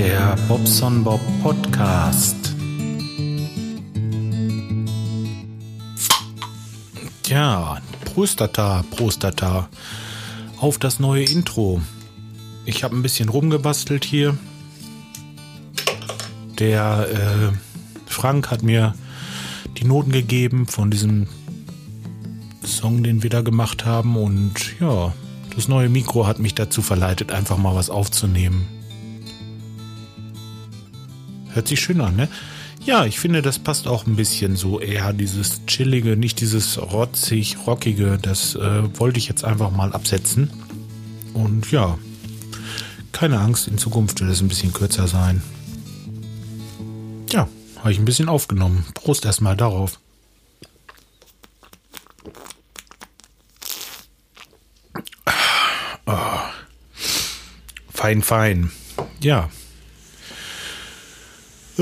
Der Bobson Bob Podcast. Tja, Prostata, Prostata. Auf das neue Intro. Ich habe ein bisschen rumgebastelt hier. Der äh, Frank hat mir die Noten gegeben von diesem Song, den wir da gemacht haben. Und ja, das neue Mikro hat mich dazu verleitet, einfach mal was aufzunehmen. Hört sich schön an, ne? Ja, ich finde, das passt auch ein bisschen so eher dieses chillige, nicht dieses rotzig, rockige. Das äh, wollte ich jetzt einfach mal absetzen. Und ja, keine Angst, in Zukunft wird es ein bisschen kürzer sein. Ja, habe ich ein bisschen aufgenommen. Prost erstmal darauf. Oh. Fein, fein. Ja.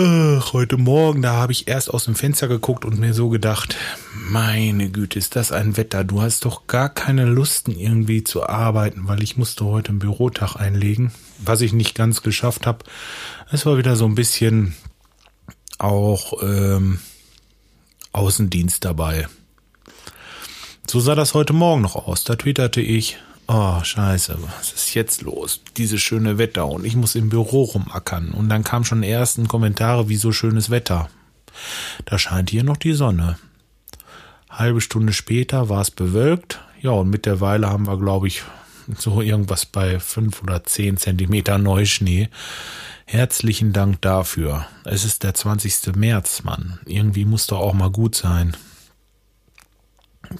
Ach, heute Morgen, da habe ich erst aus dem Fenster geguckt und mir so gedacht, meine Güte, ist das ein Wetter. Du hast doch gar keine Lust irgendwie zu arbeiten, weil ich musste heute einen Bürotag einlegen, was ich nicht ganz geschafft habe. Es war wieder so ein bisschen auch ähm, Außendienst dabei. So sah das heute Morgen noch aus. Da twitterte ich, oh scheiße, was ist jetzt los? Dieses schöne Wetter und ich muss im Büro rumackern. Und dann kamen schon ersten Kommentare, wie so schönes Wetter. Da scheint hier noch die Sonne. Halbe Stunde später war es bewölkt. Ja, und mittlerweile haben wir, glaube ich, so irgendwas bei fünf oder zehn Zentimeter Neuschnee. Herzlichen Dank dafür. Es ist der 20. März, Mann. Irgendwie muss doch auch mal gut sein.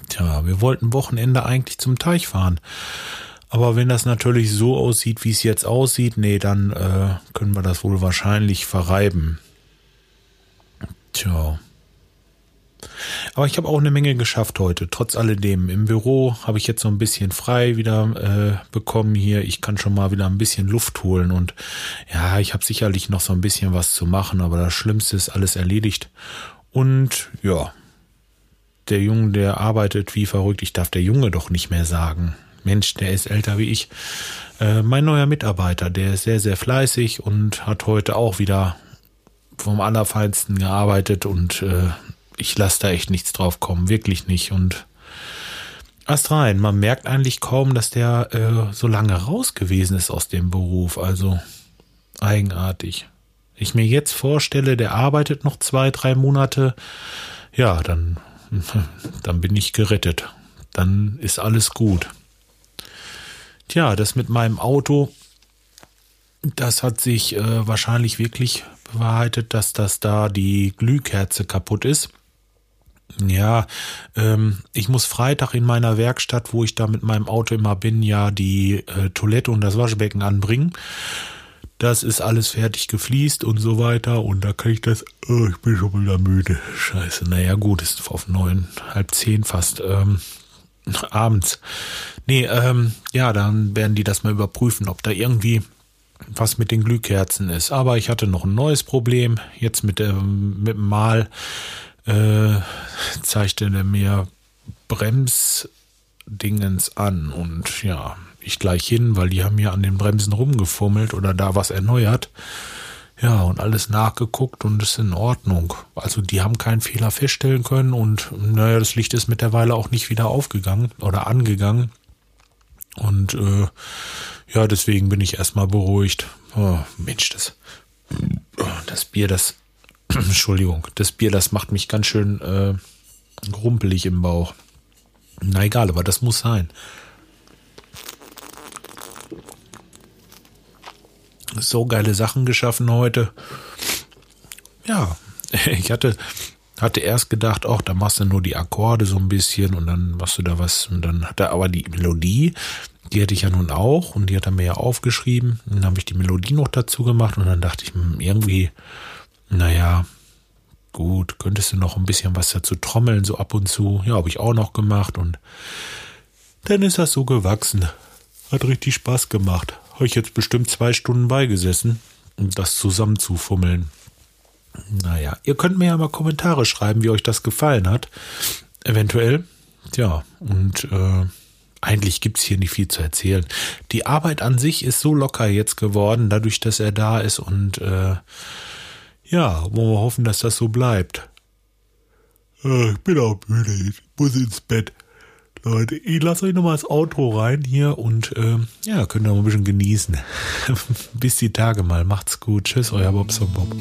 Tja, wir wollten Wochenende eigentlich zum Teich fahren. Aber wenn das natürlich so aussieht, wie es jetzt aussieht, nee, dann äh, können wir das wohl wahrscheinlich verreiben. Tja. Aber ich habe auch eine Menge geschafft heute, trotz alledem. Im Büro habe ich jetzt so ein bisschen frei wieder äh, bekommen hier. Ich kann schon mal wieder ein bisschen Luft holen und ja, ich habe sicherlich noch so ein bisschen was zu machen, aber das Schlimmste ist alles erledigt. Und ja, der Junge, der arbeitet wie verrückt. Ich darf der Junge doch nicht mehr sagen. Mensch, der ist älter wie ich. Äh, mein neuer Mitarbeiter, der ist sehr, sehr fleißig und hat heute auch wieder vom Allerfeinsten gearbeitet und äh, ich lasse da echt nichts drauf kommen, wirklich nicht. Und erst rein, man merkt eigentlich kaum, dass der äh, so lange raus gewesen ist aus dem Beruf. Also eigenartig. Ich mir jetzt vorstelle, der arbeitet noch zwei, drei Monate, ja, dann, dann bin ich gerettet. Dann ist alles gut. Tja, das mit meinem Auto, das hat sich äh, wahrscheinlich wirklich bewahrheitet, dass das da die Glühkerze kaputt ist. Ja, ähm, ich muss Freitag in meiner Werkstatt, wo ich da mit meinem Auto immer bin, ja die äh, Toilette und das Waschbecken anbringen. Das ist alles fertig gefliest und so weiter. Und da kann ich das. Oh, ich bin schon wieder müde. Scheiße. Naja, gut, ist auf neun, halb zehn fast. Ähm, abends. Nee, ähm, ja, dann werden die das mal überprüfen, ob da irgendwie was mit den Glühkerzen ist. Aber ich hatte noch ein neues Problem. Jetzt mit dem, mit dem Mal äh, zeigte er mir Bremsdingens an und ja, ich gleich hin, weil die haben ja an den Bremsen rumgefummelt oder da was erneuert. Ja, und alles nachgeguckt und ist in Ordnung. Also die haben keinen Fehler feststellen können und naja, das Licht ist mittlerweile auch nicht wieder aufgegangen oder angegangen. Und äh, ja, deswegen bin ich erstmal beruhigt. Oh, Mensch, das, das Bier, das Entschuldigung, das Bier, das macht mich ganz schön äh, rumpelig im Bauch. Na egal, aber das muss sein. So geile Sachen geschaffen heute. Ja, ich hatte, hatte erst gedacht, auch da machst du nur die Akkorde so ein bisschen und dann machst du da was und dann hat er aber die Melodie, die hatte ich ja nun auch und die hat er mir ja aufgeschrieben. Dann habe ich die Melodie noch dazu gemacht und dann dachte ich, hm, irgendwie naja, gut, könntest du noch ein bisschen was dazu trommeln, so ab und zu. Ja, habe ich auch noch gemacht und dann ist das so gewachsen. Hat richtig Spaß gemacht. Habe jetzt bestimmt zwei Stunden beigesessen, um das zusammenzufummeln. Naja, ihr könnt mir ja mal Kommentare schreiben, wie euch das gefallen hat. Eventuell. Tja, und äh, eigentlich gibt's hier nicht viel zu erzählen. Die Arbeit an sich ist so locker jetzt geworden, dadurch, dass er da ist und äh, ja, wollen wir hoffen, dass das so bleibt. Äh, ich bin auch müde, ich muss ins Bett. Leute, ich lasse euch nochmal das Outro rein hier und äh, ja, könnt ihr mal ein bisschen genießen. Bis die Tage mal. Macht's gut. Tschüss, euer Bobson Bob.